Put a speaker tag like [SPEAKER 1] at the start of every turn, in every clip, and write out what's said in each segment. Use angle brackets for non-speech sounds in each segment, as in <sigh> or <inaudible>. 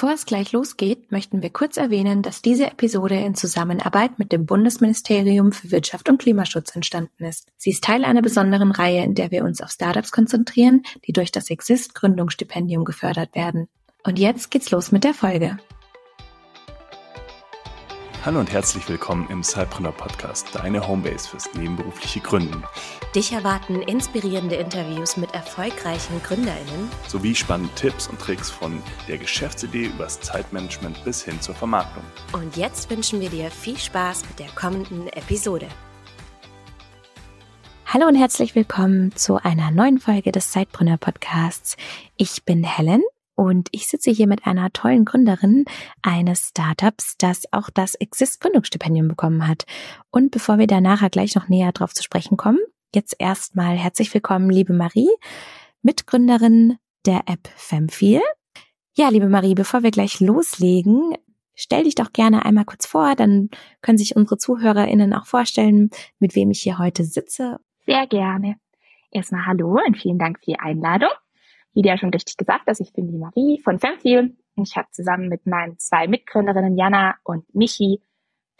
[SPEAKER 1] Bevor es gleich losgeht, möchten wir kurz erwähnen, dass diese Episode in Zusammenarbeit mit dem Bundesministerium für Wirtschaft und Klimaschutz entstanden ist. Sie ist Teil einer besonderen Reihe, in der wir uns auf Startups konzentrieren, die durch das Exist Gründungsstipendium gefördert werden. Und jetzt geht's los mit der Folge.
[SPEAKER 2] Hallo und herzlich willkommen im Cypreneur Podcast, deine Homebase fürs nebenberufliche Gründen.
[SPEAKER 1] Dich erwarten inspirierende Interviews mit erfolgreichen GründerInnen
[SPEAKER 2] sowie spannende Tipps und Tricks von der Geschäftsidee übers Zeitmanagement bis hin zur Vermarktung.
[SPEAKER 1] Und jetzt wünschen wir dir viel Spaß mit der kommenden Episode. Hallo und herzlich willkommen zu einer neuen Folge des Zeitbrunner Podcasts. Ich bin Helen und ich sitze hier mit einer tollen Gründerin eines Startups, das auch das Exist Gründungsstipendium bekommen hat. Und bevor wir da nachher gleich noch näher drauf zu sprechen kommen, jetzt erstmal herzlich willkommen, liebe Marie, Mitgründerin der App Femfeel. Ja, liebe Marie, bevor wir gleich loslegen, stell dich doch gerne einmal kurz vor, dann können sich unsere ZuhörerInnen auch vorstellen, mit wem ich hier heute sitze.
[SPEAKER 3] Sehr gerne. Erstmal hallo und vielen Dank für die Einladung ja schon richtig gesagt hast, ich bin die Marie von Femfeel. Ich habe zusammen mit meinen zwei Mitgründerinnen Jana und Michi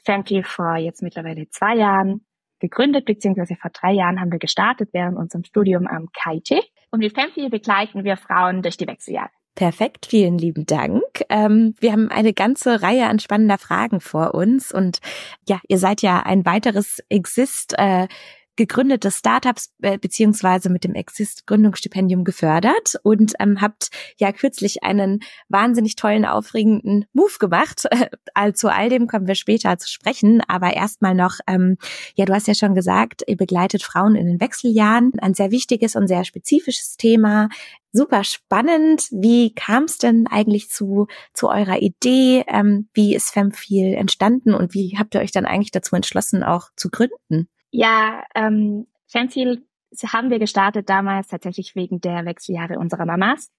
[SPEAKER 3] Femfeel vor jetzt mittlerweile zwei Jahren gegründet, beziehungsweise vor drei Jahren haben wir gestartet während unserem Studium am KIT. Und mit Femfeel begleiten wir Frauen durch die Wechseljahre.
[SPEAKER 1] Perfekt, vielen lieben Dank. Ähm, wir haben eine ganze Reihe an spannender Fragen vor uns und ja, ihr seid ja ein weiteres Exist. Äh, gegründete Startups äh, beziehungsweise mit dem Exist Gründungsstipendium gefördert und ähm, habt ja kürzlich einen wahnsinnig tollen, aufregenden Move gemacht. <laughs> Äh, zu all dem kommen wir später zu sprechen, aber erstmal noch, ähm, ja, du hast ja schon gesagt, ihr begleitet Frauen in den Wechseljahren, ein sehr wichtiges und sehr spezifisches Thema. Super spannend. Wie kam es denn eigentlich zu, zu eurer Idee? Ähm, wie ist Femfeel entstanden und wie habt ihr euch dann eigentlich dazu entschlossen, auch zu gründen?
[SPEAKER 3] Ja, ähm, Fanfield haben wir gestartet damals tatsächlich wegen der Wechseljahre unserer Mamas.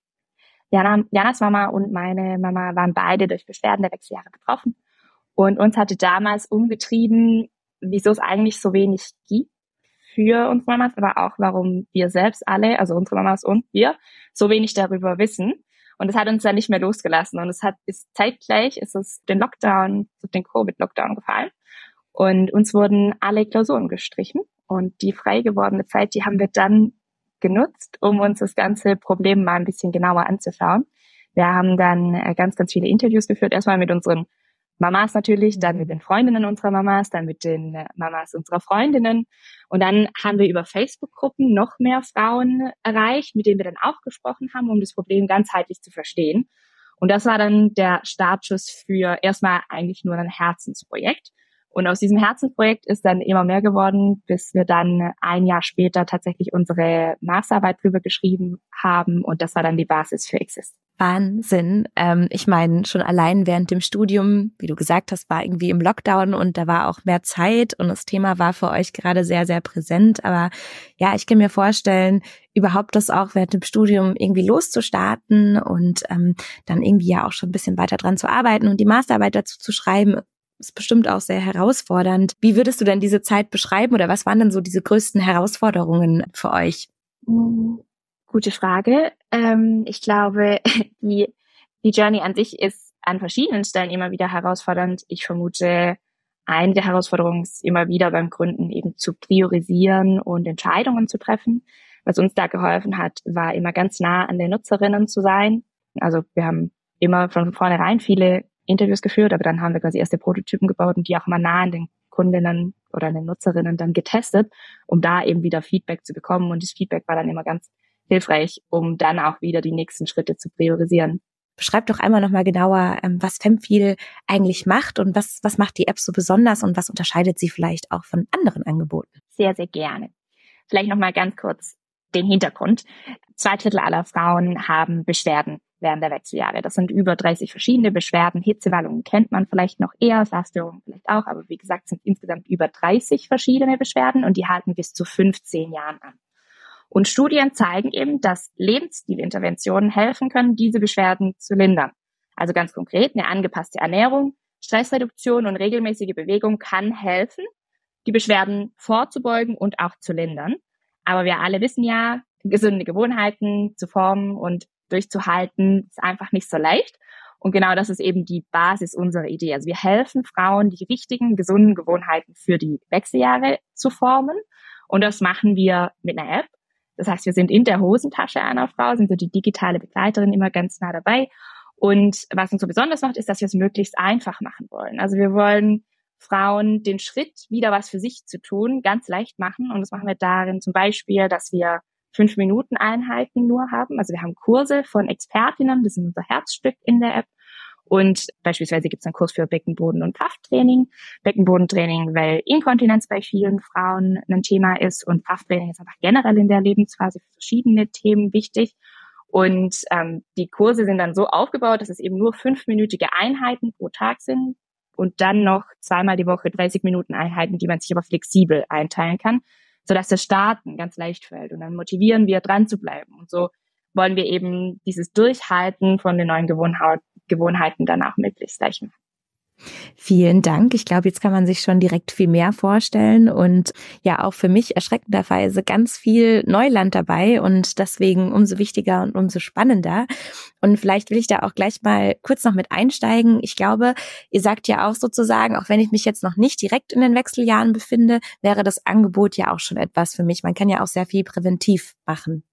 [SPEAKER 3] Jana, Janas Mama und meine Mama waren beide durch Beschwerden der Wechseljahre betroffen. Und uns hatte damals umgetrieben, wieso es eigentlich so wenig gibt für uns Mamas, aber auch warum wir selbst alle, also unsere Mamas und wir, so wenig darüber wissen. Und es hat uns dann nicht mehr losgelassen. Und es hat, ist zeitgleich, ist es den Lockdown, den Covid-Lockdown gefallen. Und uns wurden alle Klausuren gestrichen. Und die frei gewordene Zeit, die haben wir dann genutzt, um uns das ganze Problem mal ein bisschen genauer anzuschauen. Wir haben dann äh, ganz, ganz viele Interviews geführt. Erstmal mit unseren Mamas natürlich, dann mit den Freundinnen unserer Mamas, dann mit den äh, Mamas unserer Freundinnen. Und dann haben wir über Facebook-Gruppen noch mehr Frauen erreicht, mit denen wir dann auch gesprochen haben, um das Problem ganzheitlich zu verstehen. Und das war dann der Startschuss für erstmal eigentlich nur ein Herzensprojekt. Und aus diesem Herzensprojekt ist dann immer mehr geworden, bis wir dann ein Jahr später tatsächlich unsere Masterarbeit drüber geschrieben haben. Und das war dann die Basis für Exist.
[SPEAKER 1] Wahnsinn. Ähm, ich meine, schon allein während dem Studium, wie du gesagt hast, war irgendwie im Lockdown und da war auch mehr Zeit und das Thema war für euch gerade sehr, sehr präsent. Aber ja, ich kann mir vorstellen, überhaupt das auch während dem Studium irgendwie loszustarten und ähm, dann irgendwie ja auch schon ein bisschen weiter dran zu arbeiten und die Masterarbeit dazu zu schreiben, ist bestimmt auch sehr herausfordernd. Wie würdest du denn diese Zeit beschreiben oder was waren denn so diese größten Herausforderungen für euch?
[SPEAKER 3] Hm, gute Frage. Ähm, ich glaube, <laughs> die, die Journey an sich ist an verschiedenen Stellen immer wieder herausfordernd. Ich vermute, eine der Herausforderungen ist immer wieder beim Gründen eben zu priorisieren und Entscheidungen zu treffen. Was uns da geholfen hat, war immer ganz nah an den Nutzerinnen zu sein. Also wir haben immer von vornherein viele Interviews geführt, aber dann haben wir quasi erste Prototypen gebaut und die auch mal nah an den Kundinnen oder an den Nutzerinnen dann getestet, um da eben wieder Feedback zu bekommen. Und das Feedback war dann immer ganz hilfreich, um dann auch wieder die nächsten Schritte zu priorisieren.
[SPEAKER 1] Beschreib doch einmal nochmal genauer, ähm, was Femfeel eigentlich macht und was, was macht die App so besonders und was unterscheidet sie vielleicht auch von anderen Angeboten?
[SPEAKER 3] Sehr, sehr gerne. Vielleicht nochmal ganz kurz den Hintergrund. Zwei Drittel aller Frauen haben Beschwerden während der Wechseljahre. Das sind über 30 verschiedene Beschwerden. Hitzewallungen kennt man vielleicht noch eher, Saßstörungen vielleicht auch, aber wie gesagt sind insgesamt über 30 verschiedene Beschwerden und die halten bis zu 15 Jahren an. Und Studien zeigen eben, dass Lebensstilinterventionen helfen können, diese Beschwerden zu lindern. Also ganz konkret, eine angepasste Ernährung, Stressreduktion und regelmäßige Bewegung kann helfen, die Beschwerden vorzubeugen und auch zu lindern. Aber wir alle wissen ja, gesunde Gewohnheiten zu formen und durchzuhalten, ist einfach nicht so leicht. Und genau das ist eben die Basis unserer Idee. Also wir helfen Frauen, die richtigen, gesunden Gewohnheiten für die Wechseljahre zu formen. Und das machen wir mit einer App. Das heißt, wir sind in der Hosentasche einer Frau, sind so die digitale Begleiterin immer ganz nah dabei. Und was uns so besonders macht, ist, dass wir es möglichst einfach machen wollen. Also wir wollen Frauen den Schritt, wieder was für sich zu tun, ganz leicht machen. Und das machen wir darin zum Beispiel, dass wir fünf Minuten Einheiten nur haben. Also wir haben Kurse von Expertinnen, das ist unser Herzstück in der App. Und beispielsweise gibt es einen Kurs für Beckenboden- und Krafttraining. Beckenbodentraining, weil Inkontinenz bei vielen Frauen ein Thema ist und Krafttraining ist einfach generell in der Lebensphase für verschiedene Themen wichtig. Und ähm, die Kurse sind dann so aufgebaut, dass es eben nur fünfminütige Einheiten pro Tag sind und dann noch zweimal die Woche 30 Minuten Einheiten, die man sich aber flexibel einteilen kann sodass das Starten ganz leicht fällt. Und dann motivieren wir, dran zu bleiben. Und so wollen wir eben dieses Durchhalten von den neuen Gewohnheiten danach möglichst leicht machen.
[SPEAKER 1] Vielen Dank. Ich glaube, jetzt kann man sich schon direkt viel mehr vorstellen und ja auch für mich erschreckenderweise ganz viel Neuland dabei und deswegen umso wichtiger und umso spannender. Und vielleicht will ich da auch gleich mal kurz noch mit einsteigen. Ich glaube, ihr sagt ja auch sozusagen, auch wenn ich mich jetzt noch nicht direkt in den Wechseljahren befinde, wäre das Angebot ja auch schon etwas für mich. Man kann ja auch sehr viel präventiv machen.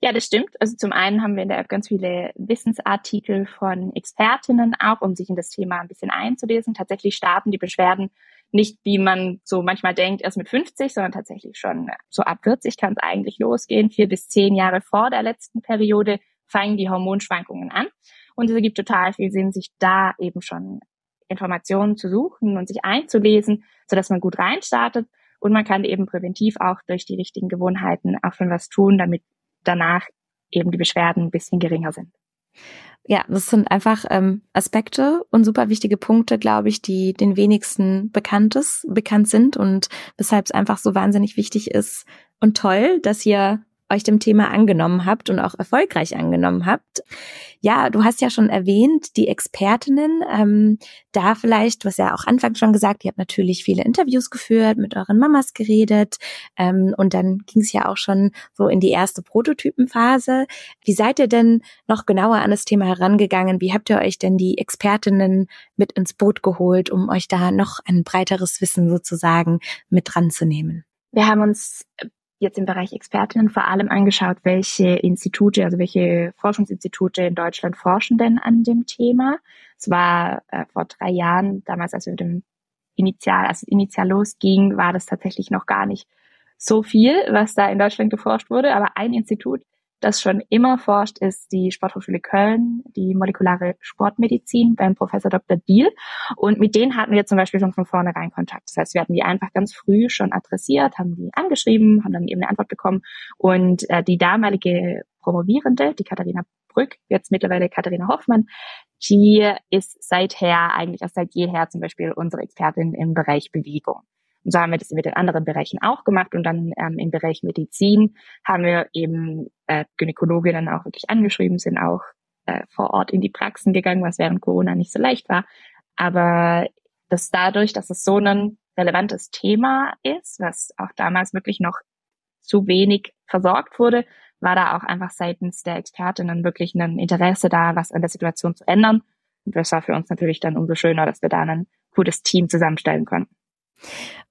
[SPEAKER 3] Ja, das stimmt. Also zum einen haben wir in der App ganz viele Wissensartikel von Expertinnen auch, um sich in das Thema ein bisschen einzulesen. Tatsächlich starten die Beschwerden nicht, wie man so manchmal denkt, erst mit 50, sondern tatsächlich schon so ab 40 kann es eigentlich losgehen. Vier bis zehn Jahre vor der letzten Periode fangen die Hormonschwankungen an. Und es ergibt total viel Sinn, sich da eben schon Informationen zu suchen und sich einzulesen, sodass man gut reinstartet. Und man kann eben präventiv auch durch die richtigen Gewohnheiten auch schon was tun, damit danach eben die Beschwerden ein bisschen geringer sind.
[SPEAKER 1] Ja, das sind einfach ähm, Aspekte und super wichtige Punkte, glaube ich, die den wenigsten bekanntes, bekannt sind und weshalb es einfach so wahnsinnig wichtig ist und toll, dass ihr euch dem Thema angenommen habt und auch erfolgreich angenommen habt. Ja, du hast ja schon erwähnt, die Expertinnen, ähm, da vielleicht, du hast ja auch anfangs schon gesagt, ihr habt natürlich viele Interviews geführt, mit euren Mamas geredet ähm, und dann ging es ja auch schon so in die erste Prototypenphase. Wie seid ihr denn noch genauer an das Thema herangegangen? Wie habt ihr euch denn die Expertinnen mit ins Boot geholt, um euch da noch ein breiteres Wissen sozusagen mit dran zu nehmen?
[SPEAKER 3] Wir haben uns jetzt im Bereich Expertinnen vor allem angeschaut, welche Institute, also welche Forschungsinstitute in Deutschland forschen denn an dem Thema. Es war äh, vor drei Jahren, damals als wir Initial, als es initial losging, war das tatsächlich noch gar nicht so viel, was da in Deutschland geforscht wurde. Aber ein Institut das schon immer forscht, ist die Sporthochschule Köln, die molekulare Sportmedizin beim Professor Dr. Diel. Und mit denen hatten wir zum Beispiel schon von vornherein Kontakt. Das heißt, wir hatten die einfach ganz früh schon adressiert, haben die angeschrieben, haben dann eben eine Antwort bekommen. Und äh, die damalige Promovierende, die Katharina Brück, jetzt mittlerweile Katharina Hoffmann, die ist seither, eigentlich erst seit jeher zum Beispiel unsere Expertin im Bereich Bewegung. Und so haben wir das mit den anderen Bereichen auch gemacht. Und dann ähm, im Bereich Medizin haben wir eben äh, Gynäkologinnen auch wirklich angeschrieben, sind auch äh, vor Ort in die Praxen gegangen, was während Corona nicht so leicht war. Aber das dadurch, dass es so ein relevantes Thema ist, was auch damals wirklich noch zu wenig versorgt wurde, war da auch einfach seitens der Expertinnen wirklich ein Interesse da, was an der Situation zu ändern. Und das war für uns natürlich dann umso schöner, dass wir da ein gutes Team zusammenstellen konnten.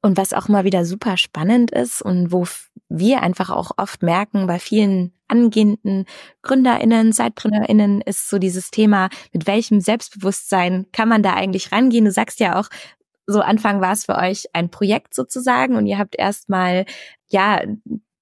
[SPEAKER 1] Und was auch mal wieder super spannend ist und wo wir einfach auch oft merken bei vielen angehenden GründerInnen, ZeitgründerInnen ist so dieses Thema, mit welchem Selbstbewusstsein kann man da eigentlich rangehen? Du sagst ja auch, so Anfang war es für euch ein Projekt sozusagen und ihr habt erstmal, ja,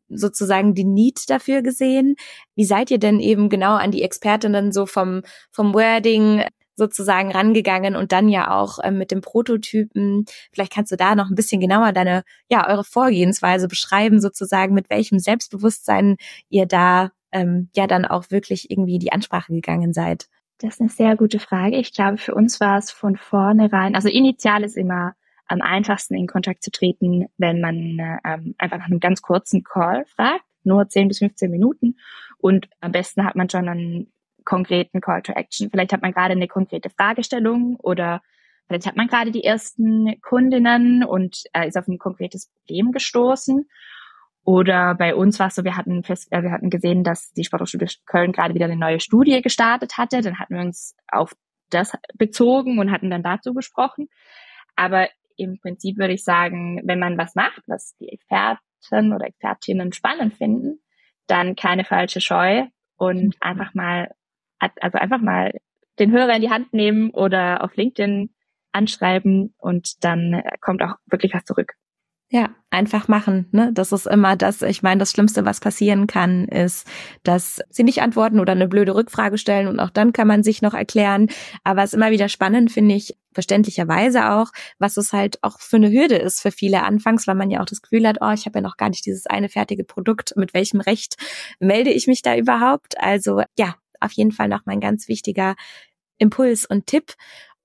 [SPEAKER 1] sozusagen die Need dafür gesehen. Wie seid ihr denn eben genau an die Expertinnen so vom, vom Wording sozusagen rangegangen und dann ja auch ähm, mit dem Prototypen. Vielleicht kannst du da noch ein bisschen genauer deine, ja, eure Vorgehensweise beschreiben, sozusagen, mit welchem Selbstbewusstsein ihr da ähm, ja dann auch wirklich irgendwie die Ansprache gegangen seid.
[SPEAKER 3] Das ist eine sehr gute Frage. Ich glaube, für uns war es von vornherein, also initial ist immer am einfachsten in Kontakt zu treten, wenn man ähm, einfach nach einem ganz kurzen Call fragt, nur 10 bis 15 Minuten. Und am besten hat man schon einen konkreten Call to Action. Vielleicht hat man gerade eine konkrete Fragestellung oder vielleicht hat man gerade die ersten Kundinnen und äh, ist auf ein konkretes Problem gestoßen. Oder bei uns war es so, wir hatten fest, äh, wir hatten gesehen, dass die Sporthochschule Köln gerade wieder eine neue Studie gestartet hatte. Dann hatten wir uns auf das bezogen und hatten dann dazu gesprochen. Aber im Prinzip würde ich sagen, wenn man was macht, was die Experten oder Expertinnen spannend finden, dann keine falsche Scheu und mhm. einfach mal, also einfach mal den Hörer in die Hand nehmen oder auf LinkedIn anschreiben und dann kommt auch wirklich was zurück.
[SPEAKER 1] Ja, einfach machen. Ne? Das ist immer das, ich meine, das Schlimmste, was passieren kann, ist, dass sie nicht antworten oder eine blöde Rückfrage stellen und auch dann kann man sich noch erklären. Aber es ist immer wieder spannend, finde ich, verständlicherweise auch, was es halt auch für eine Hürde ist für viele anfangs, weil man ja auch das Gefühl hat, oh, ich habe ja noch gar nicht dieses eine fertige Produkt, mit welchem Recht melde ich mich da überhaupt? Also ja, auf jeden Fall noch mein ganz wichtiger Impuls und Tipp.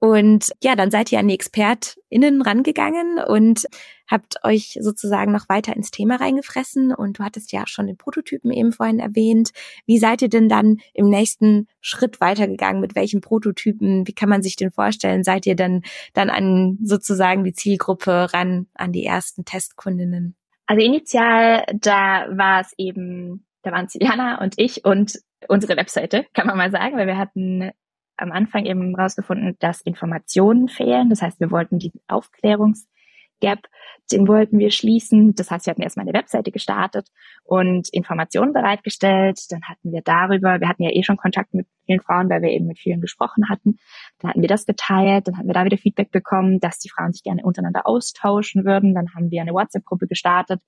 [SPEAKER 1] Und ja, dann seid ihr an die ExpertInnen rangegangen und habt euch sozusagen noch weiter ins Thema reingefressen. Und du hattest ja schon den Prototypen eben vorhin erwähnt. Wie seid ihr denn dann im nächsten Schritt weitergegangen? Mit welchen Prototypen? Wie kann man sich den vorstellen? Seid ihr dann, dann an sozusagen die Zielgruppe ran, an die ersten Testkundinnen?
[SPEAKER 3] Also initial, da war es eben, da waren es Jana und ich und unsere Webseite, kann man mal sagen, weil wir hatten am Anfang eben rausgefunden, dass Informationen fehlen. Das heißt, wir wollten diesen Aufklärungsgap, den wollten wir schließen. Das heißt, wir hatten erstmal eine Webseite gestartet und Informationen bereitgestellt. Dann hatten wir darüber, wir hatten ja eh schon Kontakt mit vielen Frauen, weil wir eben mit vielen gesprochen hatten. Dann hatten wir das geteilt, dann hatten wir da wieder Feedback bekommen, dass die Frauen sich gerne untereinander austauschen würden. Dann haben wir eine WhatsApp-Gruppe gestartet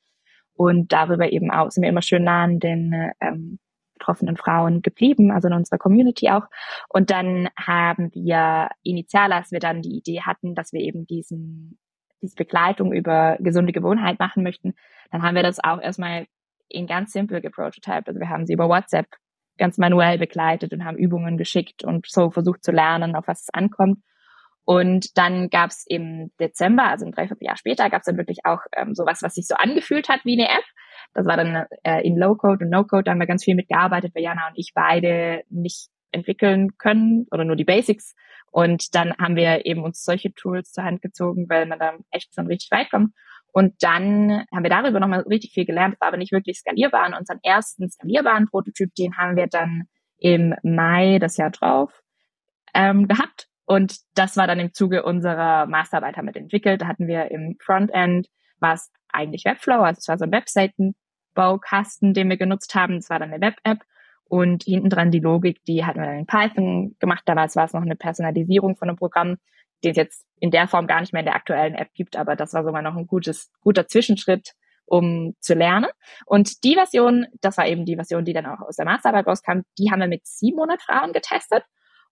[SPEAKER 3] und darüber eben auch sind wir immer schön nah an den ähm, betroffenen Frauen geblieben, also in unserer Community auch. Und dann haben wir initial, als wir dann die Idee hatten, dass wir eben diesen, diese Begleitung über gesunde Gewohnheit machen möchten, dann haben wir das auch erstmal in ganz simpel geprototyped. Also wir haben sie über WhatsApp ganz manuell begleitet und haben Übungen geschickt und so versucht zu lernen, auf was es ankommt. Und dann gab es im Dezember, also ein Dreivierteljahr später, gab es dann wirklich auch ähm, sowas, was sich so angefühlt hat wie eine App. Das war dann äh, in Low-Code und No-Code, da haben wir ganz viel mitgearbeitet, weil Jana und ich beide nicht entwickeln können oder nur die Basics. Und dann haben wir eben uns solche Tools zur Hand gezogen, weil man da echt schon richtig weit kommt. Und dann haben wir darüber nochmal richtig viel gelernt, war aber nicht wirklich skalierbar. Und unseren ersten skalierbaren Prototyp, den haben wir dann im Mai das Jahr drauf ähm, gehabt. Und das war dann im Zuge unserer Masterarbeit wir entwickelt. Da hatten wir im Frontend was eigentlich Webflow, also es war so ein Webseitenbaukasten, den wir genutzt haben. Es war dann eine Web-App und hinten dran die Logik, die hatten wir dann in Python gemacht. Damals war es noch eine Personalisierung von einem Programm, den es jetzt in der Form gar nicht mehr in der aktuellen App gibt, aber das war sogar noch ein gutes, guter Zwischenschritt, um zu lernen. Und die Version, das war eben die Version, die dann auch aus der Masterarbeit rauskam, die haben wir mit 700 Frauen getestet.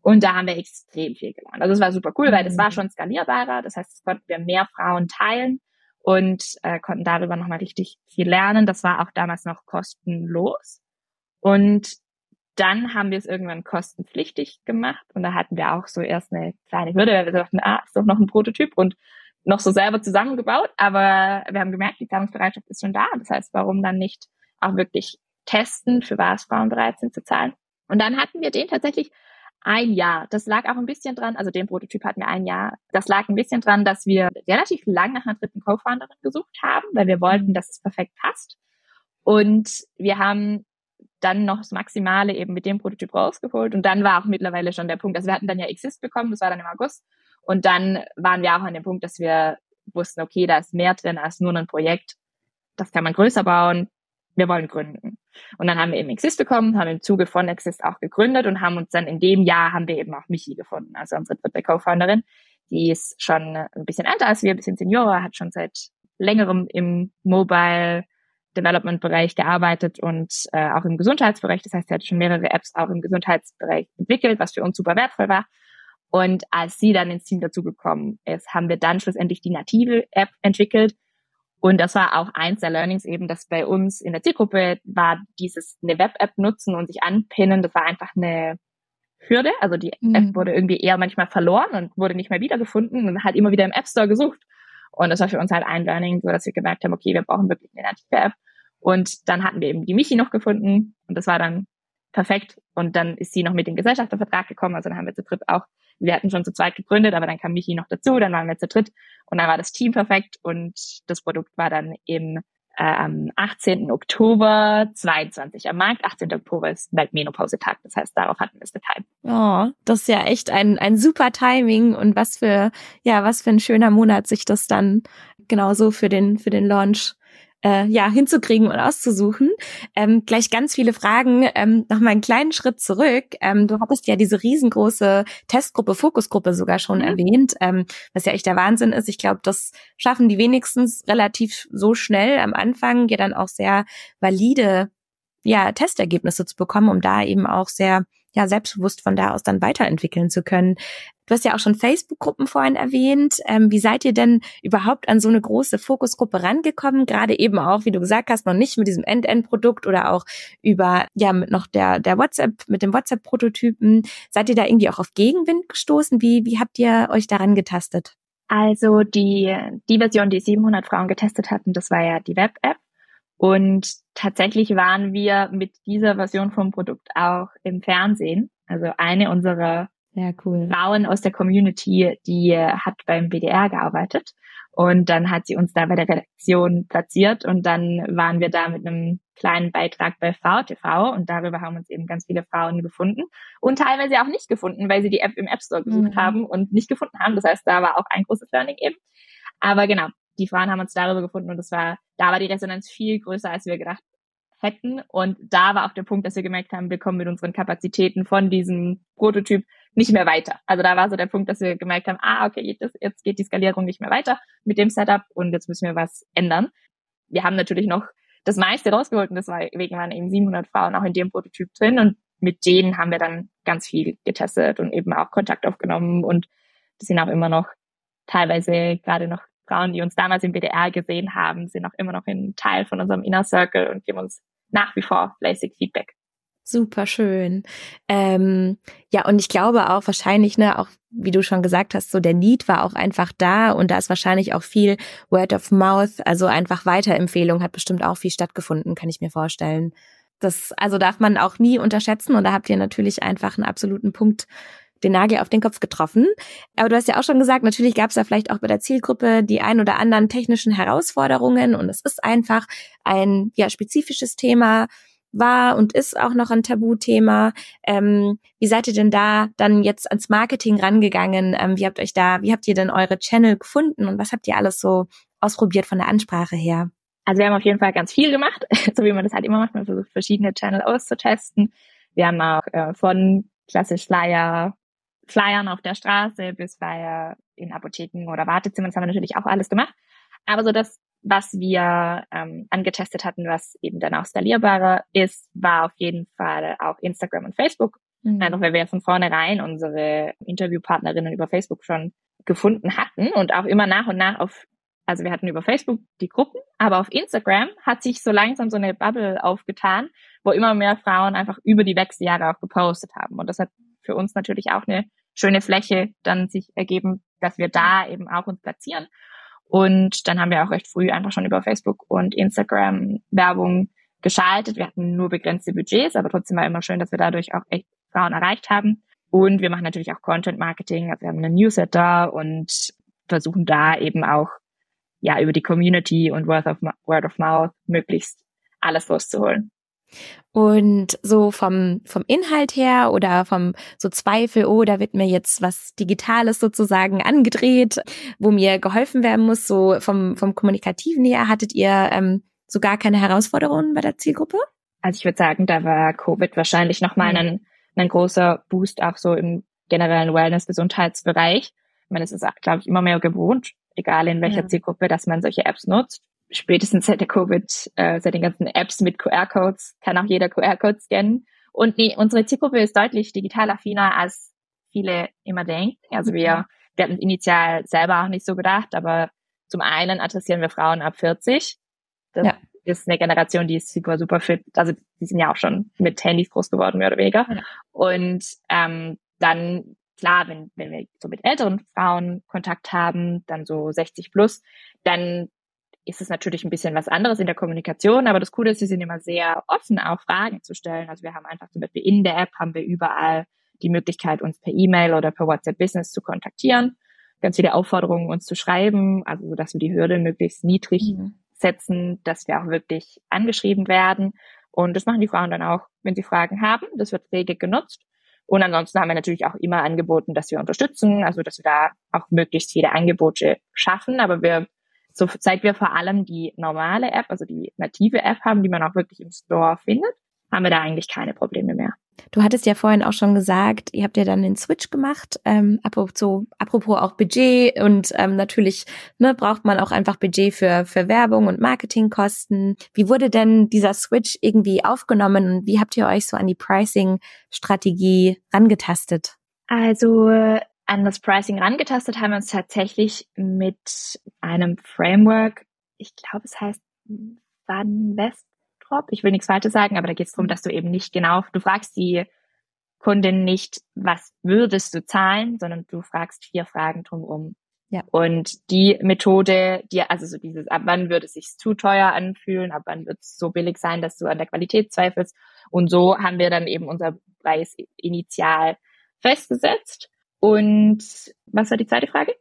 [SPEAKER 3] Und da haben wir extrem viel gelernt. Also es war super cool, weil das war mhm. schon skalierbarer. Das heißt, es konnten wir mehr Frauen teilen und äh, konnten darüber nochmal richtig viel lernen. Das war auch damals noch kostenlos. Und dann haben wir es irgendwann kostenpflichtig gemacht und da hatten wir auch so erst eine kleine Hürde, weil wir dachten, ah, ist doch noch ein Prototyp und noch so selber zusammengebaut, aber wir haben gemerkt, die Zahlungsbereitschaft ist schon da. Das heißt, warum dann nicht auch wirklich testen, für was Frauen bereit sind zu zahlen? Und dann hatten wir den tatsächlich ein Jahr. Das lag auch ein bisschen dran, also den Prototyp hatten wir ein Jahr. Das lag ein bisschen dran, dass wir relativ lang nach einer dritten Co-Founderin gesucht haben, weil wir wollten, dass es perfekt passt. Und wir haben dann noch das Maximale eben mit dem Prototyp rausgeholt. Und dann war auch mittlerweile schon der Punkt, also wir hatten dann ja Exist bekommen, das war dann im August. Und dann waren wir auch an dem Punkt, dass wir wussten, okay, da ist mehr drin als nur ein Projekt. Das kann man größer bauen wir wollen gründen. Und dann haben wir eben Exist bekommen, haben im Zuge von Exist auch gegründet und haben uns dann in dem Jahr haben wir eben auch Michi gefunden, also unsere dritte Co-Founderin. Die ist schon ein bisschen älter als wir, ein bisschen Seniorer, hat schon seit längerem im Mobile Development Bereich gearbeitet und äh, auch im Gesundheitsbereich. Das heißt, sie hat schon mehrere Apps auch im Gesundheitsbereich entwickelt, was für uns super wertvoll war. Und als sie dann ins Team dazugekommen ist, haben wir dann schlussendlich die native App entwickelt, und das war auch eins der Learnings eben, dass bei uns in der Zielgruppe war dieses eine Web-App nutzen und sich anpinnen, das war einfach eine Hürde. Also die mhm. App wurde irgendwie eher manchmal verloren und wurde nicht mehr wiedergefunden und hat immer wieder im App Store gesucht. Und das war für uns halt ein Learning, so dass wir gemerkt haben, okay, wir brauchen wirklich eine native App. Und dann hatten wir eben die Michi noch gefunden und das war dann perfekt. Und dann ist sie noch mit dem Gesellschaftervertrag gekommen. Also dann haben wir zu dritt auch, wir hatten schon zu zweit gegründet, aber dann kam Michi noch dazu, dann waren wir zu dritt und dann war das Team perfekt und das Produkt war dann im äh, am 18. Oktober 22 am Markt. 18. Oktober ist Weltmenopause-Tag. Das heißt, darauf hatten wir es geteilt.
[SPEAKER 1] Oh, das ist ja echt ein, ein super Timing und was für, ja, was für ein schöner Monat sich das dann genauso für den, für den Launch äh, ja hinzukriegen und auszusuchen. Ähm, gleich ganz viele Fragen. Ähm, noch mal einen kleinen Schritt zurück. Ähm, du hattest ja diese riesengroße Testgruppe, Fokusgruppe sogar schon mhm. erwähnt, ähm, was ja echt der Wahnsinn ist. Ich glaube, das schaffen die wenigstens relativ so schnell am Anfang, ja dann auch sehr valide ja Testergebnisse zu bekommen, um da eben auch sehr ja selbstbewusst von da aus dann weiterentwickeln zu können. Du hast ja auch schon Facebook-Gruppen vorhin erwähnt. Ähm, wie seid ihr denn überhaupt an so eine große Fokusgruppe rangekommen? Gerade eben auch, wie du gesagt hast, noch nicht mit diesem End-End-Produkt oder auch über, ja, mit noch der, der WhatsApp, mit dem WhatsApp-Prototypen. Seid ihr da irgendwie auch auf Gegenwind gestoßen? Wie, wie habt ihr euch daran getastet?
[SPEAKER 3] Also die, die Version, die 700 Frauen getestet hatten, das war ja die Web-App. Und tatsächlich waren wir mit dieser Version vom Produkt auch im Fernsehen. Also eine unserer ja, cool. Frauen aus der Community, die hat beim BDR gearbeitet und dann hat sie uns da bei der Redaktion platziert und dann waren wir da mit einem kleinen Beitrag bei VTV und darüber haben uns eben ganz viele Frauen gefunden und teilweise auch nicht gefunden, weil sie die App im App Store gesucht mhm. haben und nicht gefunden haben. Das heißt, da war auch ein großes Learning eben. Aber genau, die Frauen haben uns darüber gefunden und das war, da war die Resonanz viel größer, als wir gedacht hätten. Und da war auch der Punkt, dass wir gemerkt haben, wir kommen mit unseren Kapazitäten von diesem Prototyp nicht mehr weiter. Also da war so der Punkt, dass wir gemerkt haben, ah, okay, jetzt geht die Skalierung nicht mehr weiter mit dem Setup und jetzt müssen wir was ändern. Wir haben natürlich noch das meiste rausgeholt und deswegen waren eben 700 Frauen auch in dem Prototyp drin und mit denen haben wir dann ganz viel getestet und eben auch Kontakt aufgenommen und das sind auch immer noch teilweise gerade noch Frauen, die uns damals im BDR gesehen haben, sind auch immer noch ein Teil von unserem Inner Circle und geben uns nach wie vor fleißig Feedback.
[SPEAKER 1] Super schön. Ähm, ja, und ich glaube auch wahrscheinlich, ne, auch wie du schon gesagt hast, so der Need war auch einfach da und da ist wahrscheinlich auch viel Word of Mouth, also einfach Weiterempfehlung hat bestimmt auch viel stattgefunden, kann ich mir vorstellen. Das also darf man auch nie unterschätzen und da habt ihr natürlich einfach einen absoluten Punkt den Nagel auf den Kopf getroffen. Aber du hast ja auch schon gesagt, natürlich gab es da vielleicht auch bei der Zielgruppe die ein oder anderen technischen Herausforderungen und es ist einfach ein ja spezifisches Thema war und ist auch noch ein Tabuthema. Ähm, wie seid ihr denn da dann jetzt ans Marketing rangegangen? Ähm, wie habt euch da, wie habt ihr denn eure Channel gefunden und was habt ihr alles so ausprobiert von der Ansprache her?
[SPEAKER 3] Also wir haben auf jeden Fall ganz viel gemacht, <laughs> so wie man das halt immer macht. Man versucht verschiedene Channel auszutesten. Wir haben auch äh, von klassisch Flyer, Flyern auf der Straße bis Flyer in Apotheken oder Wartezimmern. Das haben wir natürlich auch alles gemacht. Aber so das, was wir ähm, angetestet hatten, was eben dann auch skalierbarer ist, war auf jeden Fall auch Instagram und Facebook. Mhm. Einfach weil wir von vornherein unsere Interviewpartnerinnen über Facebook schon gefunden hatten und auch immer nach und nach auf, also wir hatten über Facebook die Gruppen, aber auf Instagram hat sich so langsam so eine Bubble aufgetan, wo immer mehr Frauen einfach über die Wechseljahre auch gepostet haben. Und das hat für uns natürlich auch eine schöne Fläche dann sich ergeben, dass wir da eben auch uns platzieren. Und dann haben wir auch recht früh einfach schon über Facebook und Instagram Werbung geschaltet. Wir hatten nur begrenzte Budgets, aber trotzdem war immer schön, dass wir dadurch auch echt Frauen erreicht haben. Und wir machen natürlich auch Content Marketing. Also wir haben einen Newsletter und versuchen da eben auch ja über die Community und Word of, Word of Mouth möglichst alles loszuholen.
[SPEAKER 1] Und so vom, vom Inhalt her oder vom so Zweifel, oh, da wird mir jetzt was Digitales sozusagen angedreht, wo mir geholfen werden muss, so vom, vom Kommunikativen her, hattet ihr ähm, so gar keine Herausforderungen bei der Zielgruppe?
[SPEAKER 3] Also ich würde sagen, da war Covid wahrscheinlich nochmal mhm. ein, ein großer Boost auch so im generellen Wellness-Gesundheitsbereich. Ich meine, es ist, glaube ich, immer mehr gewohnt, egal in welcher ja. Zielgruppe, dass man solche Apps nutzt spätestens seit der Covid, äh, seit den ganzen Apps mit QR-Codes, kann auch jeder QR-Code scannen. Und nee, unsere Zielgruppe ist deutlich digital affiner, als viele immer denken. Also wir, mhm. wir hatten initial selber auch nicht so gedacht, aber zum einen adressieren wir Frauen ab 40. Das ja. ist eine Generation, die ist super, super fit. Also die sind ja auch schon mit Handys groß geworden, mehr oder weniger. Ja. Und ähm, dann klar, wenn, wenn wir so mit älteren Frauen Kontakt haben, dann so 60 plus, dann ist es natürlich ein bisschen was anderes in der Kommunikation, aber das Coole ist, sie sind immer sehr offen, auch Fragen zu stellen. Also wir haben einfach zum Beispiel in der App haben wir überall die Möglichkeit, uns per E-Mail oder per WhatsApp Business zu kontaktieren, ganz viele Aufforderungen uns zu schreiben, also so dass wir die Hürde möglichst niedrig mhm. setzen, dass wir auch wirklich angeschrieben werden. Und das machen die Frauen dann auch, wenn sie Fragen haben. Das wird rege genutzt. Und ansonsten haben wir natürlich auch immer angeboten, dass wir unterstützen, also dass wir da auch möglichst viele Angebote schaffen. Aber wir, so seit wir vor allem die normale App, also die native App haben, die man auch wirklich im Store findet, haben wir da eigentlich keine Probleme mehr.
[SPEAKER 1] Du hattest ja vorhin auch schon gesagt, ihr habt ja dann den Switch gemacht. Ähm, apropos, apropos auch Budget und ähm, natürlich ne, braucht man auch einfach Budget für, für Werbung und Marketingkosten. Wie wurde denn dieser Switch irgendwie aufgenommen und wie habt ihr euch so an die Pricing-Strategie rangetastet?
[SPEAKER 3] Also an das Pricing rangetastet haben wir uns tatsächlich mit einem Framework, ich glaube es heißt Van West Drop. Ich will nichts Falsches sagen, aber da geht es darum, mhm. dass du eben nicht genau, du fragst die Kundin nicht, was würdest du zahlen, sondern du fragst vier Fragen drumherum. Ja. Und die Methode, die, also so dieses, ab wann würde es sich zu teuer anfühlen, ab wann wird es so billig sein, dass du an der Qualität zweifelst. Und so haben wir dann eben unser Preis initial festgesetzt. Und was war die zweite Frage?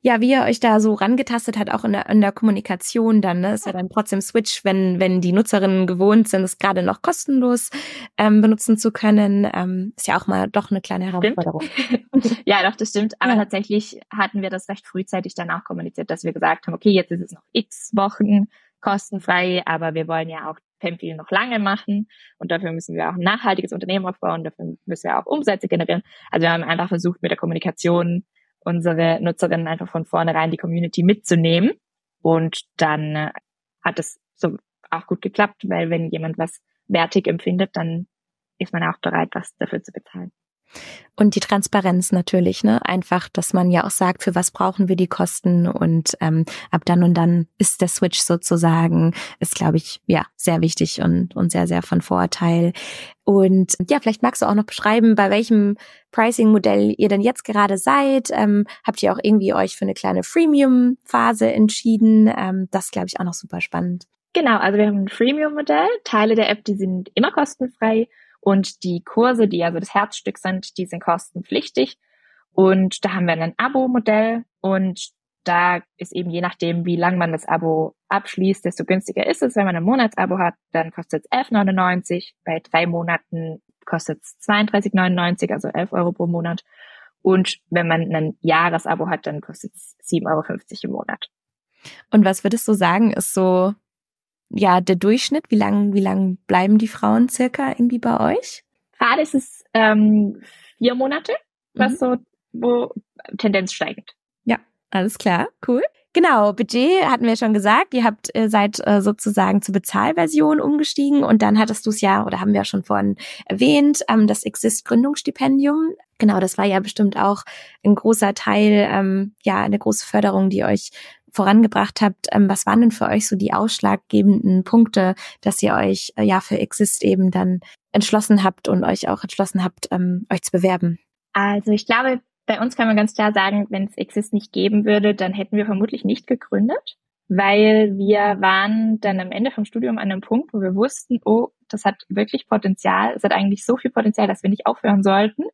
[SPEAKER 1] Ja, wie ihr euch da so rangetastet hat, auch in der, in der Kommunikation dann, ne? Ist ja dann trotzdem Switch, wenn, wenn die Nutzerinnen gewohnt sind, es gerade noch kostenlos ähm, benutzen zu können. Ähm, ist ja auch mal doch eine kleine Herausforderung. <laughs>
[SPEAKER 3] ja, doch, das stimmt. Aber ja. tatsächlich hatten wir das recht frühzeitig dann auch kommuniziert, dass wir gesagt haben, okay, jetzt ist es noch x Wochen kostenfrei, aber wir wollen ja auch Pempil noch lange machen und dafür müssen wir auch ein nachhaltiges Unternehmen aufbauen, dafür müssen wir auch Umsätze generieren. Also wir haben einfach versucht, mit der Kommunikation unsere Nutzerinnen einfach von vornherein die Community mitzunehmen. Und dann äh, hat es so auch gut geklappt, weil wenn jemand was wertig empfindet, dann ist man auch bereit, was dafür zu bezahlen.
[SPEAKER 1] Und die Transparenz natürlich, ne? Einfach, dass man ja auch sagt, für was brauchen wir die Kosten und ähm, ab dann und dann ist der Switch sozusagen, ist, glaube ich, ja, sehr wichtig und, und sehr, sehr von Vorteil. Und ja, vielleicht magst du auch noch beschreiben, bei welchem Pricing-Modell ihr denn jetzt gerade seid. Ähm, habt ihr auch irgendwie euch für eine kleine Freemium-Phase entschieden? Ähm, das glaube ich auch noch super spannend.
[SPEAKER 3] Genau, also wir haben ein Freemium-Modell. Teile der App, die sind immer kostenfrei und die Kurse, die also das Herzstück sind, die sind kostenpflichtig. Und da haben wir ein Abo-Modell und da ist eben je nachdem, wie lang man das Abo abschließt, desto günstiger ist es. Wenn man ein Monatsabo hat, dann kostet es 11,99. Bei drei Monaten kostet es 32,99, also 11 Euro pro Monat. Und wenn man ein Jahresabo hat, dann kostet es 7,50 Euro im Monat.
[SPEAKER 1] Und was würdest du sagen, ist so ja der Durchschnitt? Wie lang, wie lang bleiben die Frauen circa irgendwie bei euch?
[SPEAKER 3] Gerade ist es ähm, vier Monate, was mhm. so wo Tendenz steigend.
[SPEAKER 1] Ja, alles klar, cool. Genau, Budget hatten wir schon gesagt. Ihr habt äh, seid äh, sozusagen zur Bezahlversion umgestiegen und dann hattest du es ja oder haben wir ja schon vorhin erwähnt, ähm, das Exist Gründungsstipendium. Genau, das war ja bestimmt auch ein großer Teil, ähm, ja, eine große Förderung, die euch vorangebracht habt. Ähm, was waren denn für euch so die ausschlaggebenden Punkte, dass ihr euch äh, ja für Exist eben dann entschlossen habt und euch auch entschlossen habt, ähm, euch zu bewerben?
[SPEAKER 3] Also ich glaube, bei uns kann man ganz klar sagen, wenn es Exist nicht geben würde, dann hätten wir vermutlich nicht gegründet, weil wir waren dann am Ende vom Studium an einem Punkt, wo wir wussten, oh, das hat wirklich Potenzial, es hat eigentlich so viel Potenzial, dass wir nicht aufhören sollten.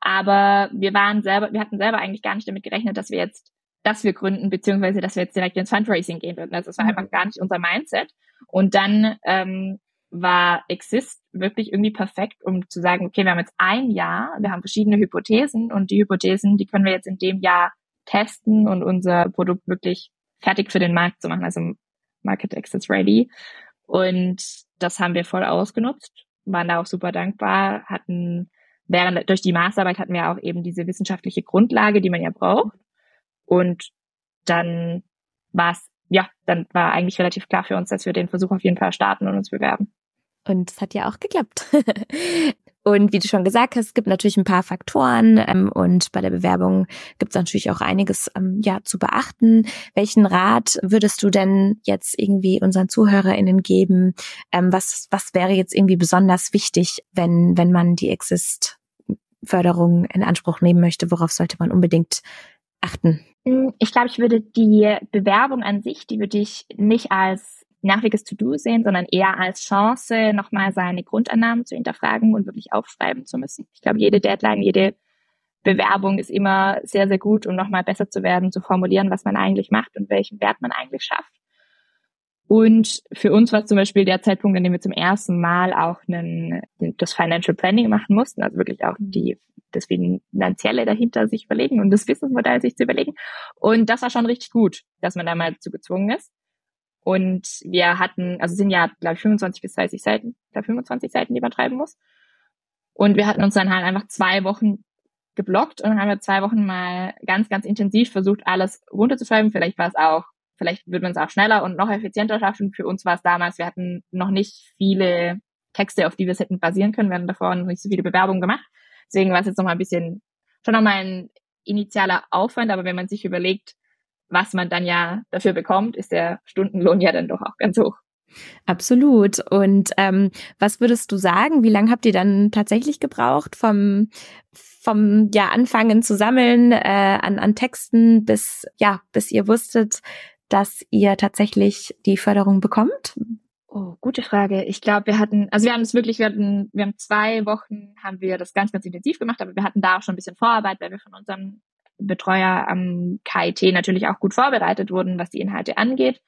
[SPEAKER 3] Aber wir waren selber, wir hatten selber eigentlich gar nicht damit gerechnet, dass wir jetzt dass wir gründen, beziehungsweise dass wir jetzt direkt ins Fundraising gehen würden. Also das war mhm. einfach gar nicht unser Mindset. Und dann ähm, war Exist wirklich irgendwie perfekt, um zu sagen, okay, wir haben jetzt ein Jahr, wir haben verschiedene Hypothesen und die Hypothesen, die können wir jetzt in dem Jahr testen und unser Produkt wirklich fertig für den Markt zu machen, also Market Access Ready. Und das haben wir voll ausgenutzt, waren da auch super dankbar, hatten während durch die Masterarbeit hatten wir auch eben diese wissenschaftliche Grundlage, die man ja braucht. Und dann war es, ja, dann war eigentlich relativ klar für uns, dass wir den Versuch auf jeden Fall starten und uns bewerben.
[SPEAKER 1] Und es hat ja auch geklappt. <laughs> und wie du schon gesagt hast, es gibt natürlich ein paar Faktoren ähm, und bei der Bewerbung gibt es natürlich auch einiges ähm, ja zu beachten. Welchen Rat würdest du denn jetzt irgendwie unseren ZuhörerInnen geben? Ähm, was, was wäre jetzt irgendwie besonders wichtig, wenn, wenn man die Exist Förderung in Anspruch nehmen möchte? Worauf sollte man unbedingt achten?
[SPEAKER 3] Ich glaube, ich würde die Bewerbung an sich, die würde ich nicht als nerviges To-Do sehen, sondern eher als Chance, nochmal seine Grundannahmen zu hinterfragen und wirklich aufschreiben zu müssen. Ich glaube, jede Deadline, jede Bewerbung ist immer sehr, sehr gut, um nochmal besser zu werden, zu formulieren, was man eigentlich macht und welchen Wert man eigentlich schafft. Und für uns war es zum Beispiel der Zeitpunkt, an dem wir zum ersten Mal auch einen, das Financial Planning machen mussten, also wirklich auch die, das Finanzielle dahinter sich überlegen und das Wissensmodell sich zu überlegen. Und das war schon richtig gut, dass man da mal dazu gezwungen ist. Und wir hatten, also sind ja, glaube ich, 25 bis 30 Seiten, da 25 Seiten, die man schreiben muss. Und wir hatten uns dann halt einfach zwei Wochen geblockt und dann haben wir zwei Wochen mal ganz, ganz intensiv versucht, alles runterzuschreiben. Vielleicht war es auch Vielleicht wird man es auch schneller und noch effizienter schaffen. Für uns war es damals, wir hatten noch nicht viele Texte, auf die wir es hätten basieren können. Wir hatten davor noch nicht so viele Bewerbungen gemacht. Deswegen war es jetzt noch mal ein bisschen, schon noch mal ein initialer Aufwand. Aber wenn man sich überlegt, was man dann ja dafür bekommt, ist der Stundenlohn ja dann doch auch ganz hoch.
[SPEAKER 1] Absolut. Und ähm, was würdest du sagen? Wie lange habt ihr dann tatsächlich gebraucht vom vom ja Anfangen zu sammeln äh, an an Texten bis ja bis ihr wusstet, dass ihr tatsächlich die Förderung bekommt?
[SPEAKER 3] Oh, gute Frage. Ich glaube, wir hatten, also wir haben es wirklich, wir hatten, wir haben zwei Wochen, haben wir das ganz, ganz intensiv gemacht, aber wir hatten da auch schon ein bisschen Vorarbeit, weil wir von unserem Betreuer am KIT natürlich auch gut vorbereitet wurden, was die Inhalte angeht.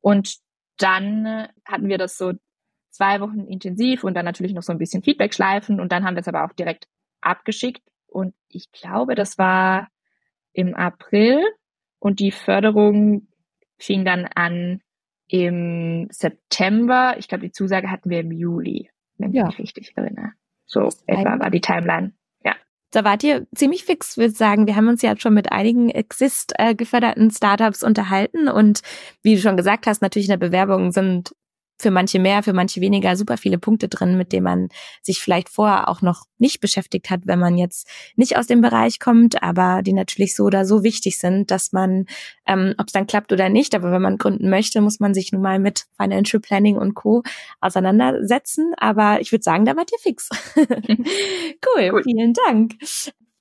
[SPEAKER 3] Und dann hatten wir das so zwei Wochen intensiv und dann natürlich noch so ein bisschen Feedback schleifen und dann haben wir es aber auch direkt abgeschickt. Und ich glaube, das war im April und die Förderung fing dann an im September. Ich glaube, die Zusage hatten wir im Juli, wenn ich mich richtig erinnere. So etwa war die Timeline. Ja.
[SPEAKER 1] Da wart ihr ziemlich fix, würde ich sagen. Wir haben uns ja schon mit einigen Exist äh, geförderten Startups unterhalten und wie du schon gesagt hast, natürlich in der Bewerbung sind für manche mehr, für manche weniger super viele Punkte drin, mit denen man sich vielleicht vorher auch noch nicht beschäftigt hat, wenn man jetzt nicht aus dem Bereich kommt, aber die natürlich so oder so wichtig sind, dass man, ähm, ob es dann klappt oder nicht, aber wenn man gründen möchte, muss man sich nun mal mit Financial Planning und Co. auseinandersetzen. Aber ich würde sagen, da wart ihr fix. <laughs> cool, cool, vielen Dank.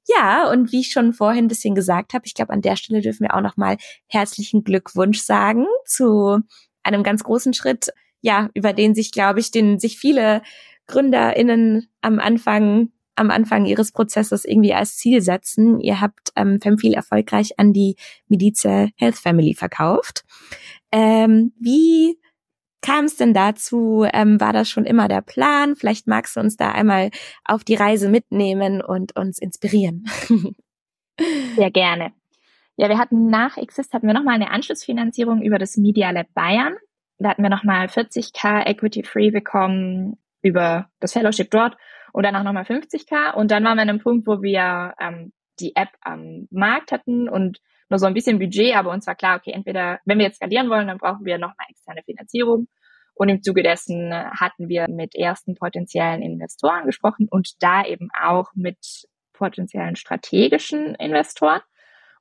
[SPEAKER 1] Ja, und wie ich schon vorhin ein bisschen gesagt habe, ich glaube, an der Stelle dürfen wir auch nochmal herzlichen Glückwunsch sagen zu einem ganz großen Schritt ja, über den sich, glaube ich, den sich viele GründerInnen am Anfang am Anfang ihres Prozesses irgendwie als Ziel setzen. Ihr habt ähm, Femfil erfolgreich an die Medice Health Family verkauft. Ähm, wie kam es denn dazu? Ähm, war das schon immer der Plan? Vielleicht magst du uns da einmal auf die Reise mitnehmen und uns inspirieren. <laughs>
[SPEAKER 3] Sehr gerne. Ja, wir hatten nach Exist hatten wir nochmal eine Anschlussfinanzierung über das Media Lab Bayern. Da hatten wir nochmal 40k Equity Free bekommen über das Fellowship dort und danach nochmal 50k. Und dann waren wir an einem Punkt, wo wir ähm, die App am Markt hatten und nur so ein bisschen Budget, aber uns war klar, okay, entweder, wenn wir jetzt skalieren wollen, dann brauchen wir nochmal externe Finanzierung. Und im Zuge dessen hatten wir mit ersten potenziellen Investoren gesprochen und da eben auch mit potenziellen strategischen Investoren.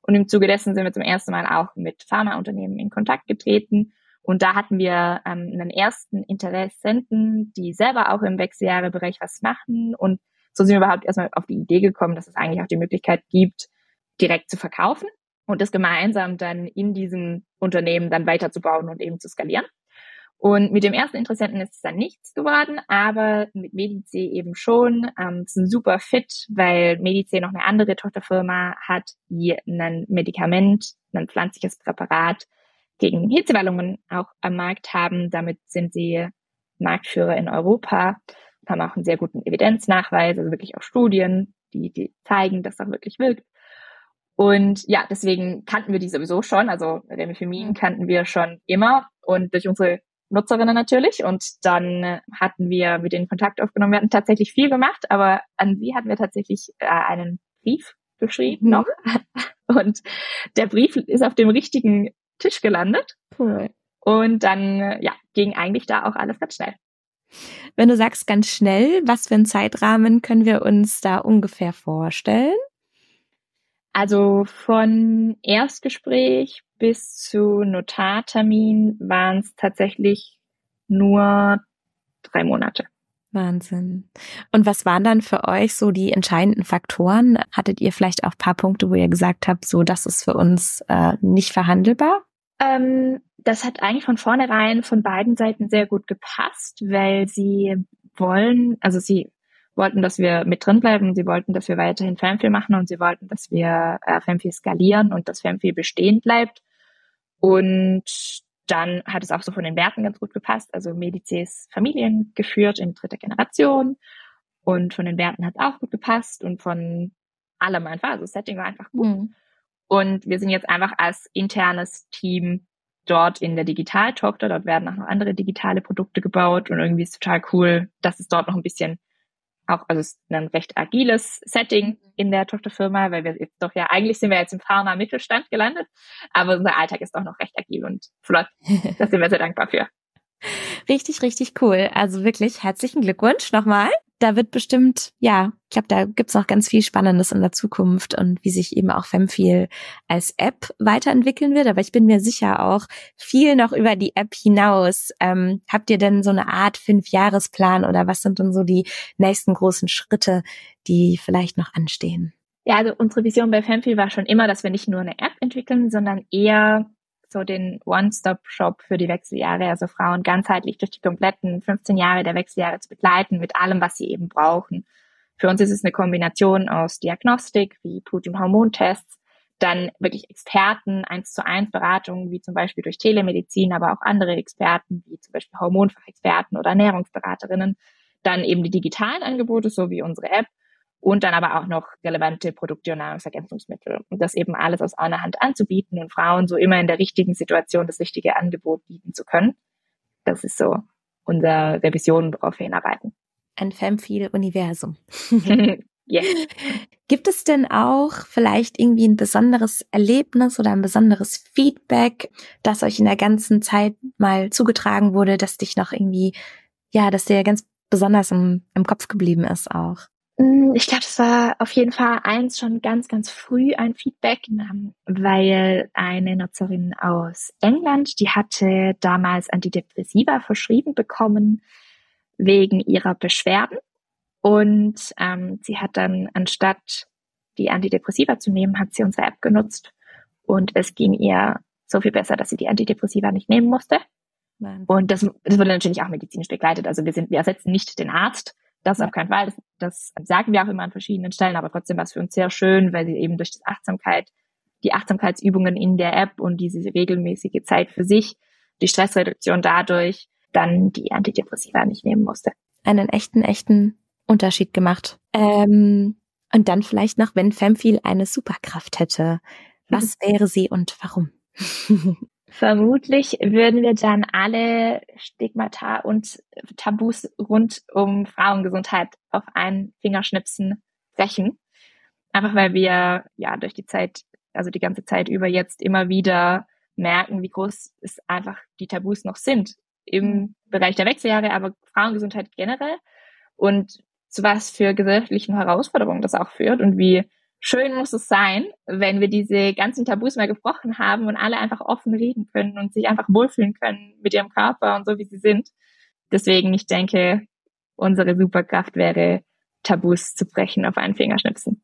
[SPEAKER 3] Und im Zuge dessen sind wir zum ersten Mal auch mit Pharmaunternehmen in Kontakt getreten und da hatten wir ähm, einen ersten Interessenten, die selber auch im Wechseljahrebereich was machen. Und so sind wir überhaupt erstmal auf die Idee gekommen, dass es eigentlich auch die Möglichkeit gibt, direkt zu verkaufen und das gemeinsam dann in diesem Unternehmen dann weiterzubauen und eben zu skalieren. Und mit dem ersten Interessenten ist es dann nichts geworden, aber mit Medice eben schon. Ähm, es ist ein super Fit, weil Medice noch eine andere Tochterfirma hat, die ein Medikament, ein pflanzliches Präparat gegen Hitzewallungen auch am Markt haben. Damit sind sie Marktführer in Europa, haben auch einen sehr guten Evidenznachweis, also wirklich auch Studien, die, die zeigen, dass das wirklich wirkt. Und ja, deswegen kannten wir die sowieso schon. Also Remifimin mhm. kannten wir schon immer und durch unsere Nutzerinnen natürlich. Und dann hatten wir mit denen Kontakt aufgenommen. Wir hatten tatsächlich viel gemacht, aber an sie hatten wir tatsächlich äh, einen Brief geschrieben mhm. noch. <laughs> Und der Brief ist auf dem richtigen Tisch gelandet. Cool. Und dann, ja, ging eigentlich da auch alles ganz schnell.
[SPEAKER 1] Wenn du sagst ganz schnell, was für einen Zeitrahmen können wir uns da ungefähr vorstellen?
[SPEAKER 3] Also von Erstgespräch bis zu Notartermin waren es tatsächlich nur drei Monate.
[SPEAKER 1] Wahnsinn. Und was waren dann für euch so die entscheidenden Faktoren? Hattet ihr vielleicht auch paar Punkte, wo ihr gesagt habt, so das ist für uns äh, nicht verhandelbar?
[SPEAKER 3] Ähm, das hat eigentlich von vornherein von beiden Seiten sehr gut gepasst, weil sie wollen, also sie wollten, dass wir mit drin bleiben, sie wollten, dass wir weiterhin Fanfil machen und sie wollten, dass wir äh, Fanfil skalieren und dass Fanfil bestehen bleibt. Und dann hat es auch so von den Werten ganz gut gepasst. Also Medices Familien geführt in dritter Generation. Und von den Werten hat es auch gut gepasst und von allem einfach. Also Setting war einfach gut. Mhm. Und wir sind jetzt einfach als internes Team dort in der Digitaltochter. Dort werden auch noch andere digitale Produkte gebaut und irgendwie ist total cool, dass es dort noch ein bisschen auch, also es ist ein recht agiles Setting in der Tochterfirma, weil wir jetzt doch ja, eigentlich sind wir jetzt im Pharma-Mittelstand gelandet, aber unser Alltag ist auch noch recht agil und flott. <laughs> Da sind wir sehr dankbar für.
[SPEAKER 1] Richtig, richtig cool. Also wirklich herzlichen Glückwunsch nochmal. Da wird bestimmt, ja, ich glaube, da gibt's noch ganz viel Spannendes in der Zukunft und wie sich eben auch Femfeel als App weiterentwickeln wird. Aber ich bin mir sicher auch viel noch über die App hinaus. Ähm, habt ihr denn so eine Art Fünfjahresplan oder was sind denn so die nächsten großen Schritte, die vielleicht noch anstehen?
[SPEAKER 3] Ja, also unsere Vision bei Femfeel war schon immer, dass wir nicht nur eine App entwickeln, sondern eher so den One-Stop-Shop für die Wechseljahre, also Frauen ganzheitlich durch die kompletten 15 Jahre der Wechseljahre zu begleiten mit allem, was sie eben brauchen. Für uns ist es eine Kombination aus Diagnostik wie Blut- und Hormontests, dann wirklich Experten, eins zu eins Beratungen, wie zum Beispiel durch Telemedizin, aber auch andere Experten, wie zum Beispiel Hormonfachexperten oder Ernährungsberaterinnen, dann eben die digitalen Angebote, so wie unsere App und dann aber auch noch relevante Produkte und Nahrungsergänzungsmittel. Und das eben alles aus einer Hand anzubieten und Frauen so immer in der richtigen Situation das richtige Angebot bieten zu können. Das ist so unsere Vision, worauf wir hinarbeiten.
[SPEAKER 1] Ein Femfeel-Universum.
[SPEAKER 3] yes. <laughs>
[SPEAKER 1] Gibt es denn auch vielleicht irgendwie ein besonderes Erlebnis oder ein besonderes Feedback, das euch in der ganzen Zeit mal zugetragen wurde, das dich noch irgendwie, ja, dass dir ganz besonders im, im Kopf geblieben ist auch?
[SPEAKER 3] Mm, ich glaube, das war auf jeden Fall eins schon ganz, ganz früh ein Feedback, ähm, weil eine Nutzerin aus England, die hatte damals Antidepressiva verschrieben bekommen wegen ihrer Beschwerden. Und ähm, sie hat dann, anstatt die Antidepressiva zu nehmen, hat sie unsere App genutzt. Und es ging ihr so viel besser, dass sie die Antidepressiva nicht nehmen musste. Nein. Und das, das wurde natürlich auch medizinisch begleitet. Also wir sind, wir ersetzen nicht den Arzt, das auf keinen Fall. Das, das sagen wir auch immer an verschiedenen Stellen, aber trotzdem war es für uns sehr schön, weil sie eben durch die Achtsamkeit, die Achtsamkeitsübungen in der App und diese regelmäßige Zeit für sich, die Stressreduktion dadurch, dann die Antidepressiva nicht nehmen musste.
[SPEAKER 1] Einen echten, echten Unterschied gemacht. Ähm, und dann vielleicht noch, wenn Femfeel eine Superkraft hätte. Was <laughs> wäre sie und warum? <laughs>
[SPEAKER 3] Vermutlich würden wir dann alle Stigmata und Tabus rund um Frauengesundheit auf einen Fingerschnipsen brechen. Einfach weil wir ja durch die Zeit, also die ganze Zeit über jetzt immer wieder merken, wie groß es einfach die Tabus noch sind im mhm. Bereich der Wechseljahre, aber Frauengesundheit generell und zu was für gesellschaftlichen Herausforderungen das auch führt und wie schön muss es sein, wenn wir diese ganzen Tabus mal gebrochen haben und alle einfach offen reden können und sich einfach wohlfühlen können mit ihrem Körper und so, wie sie sind. Deswegen, ich denke, unsere Superkraft wäre, Tabus zu brechen auf einen Fingerschnipsen.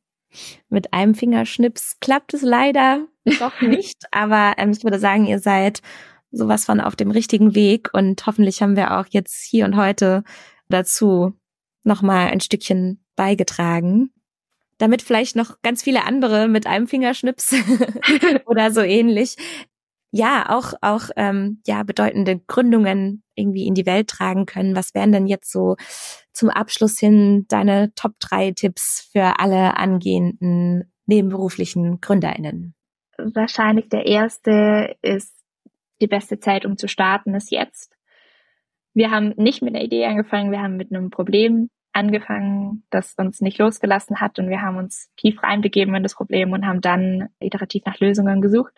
[SPEAKER 1] Mit einem Fingerschnips klappt es leider <laughs> doch nicht, aber ähm, ich würde sagen, ihr seid sowas von auf dem richtigen Weg und hoffentlich haben wir auch jetzt hier und heute dazu nochmal ein Stückchen beigetragen damit vielleicht noch ganz viele andere mit einem Fingerschnips <laughs> oder so ähnlich ja auch auch ähm, ja bedeutende Gründungen irgendwie in die Welt tragen können. Was wären denn jetzt so zum Abschluss hin deine Top drei Tipps für alle angehenden nebenberuflichen GründerInnen?
[SPEAKER 3] Wahrscheinlich der erste ist die beste Zeit, um zu starten, ist jetzt. Wir haben nicht mit einer Idee angefangen, wir haben mit einem Problem angefangen, das uns nicht losgelassen hat und wir haben uns tief reinbegeben in das Problem und haben dann iterativ nach Lösungen gesucht.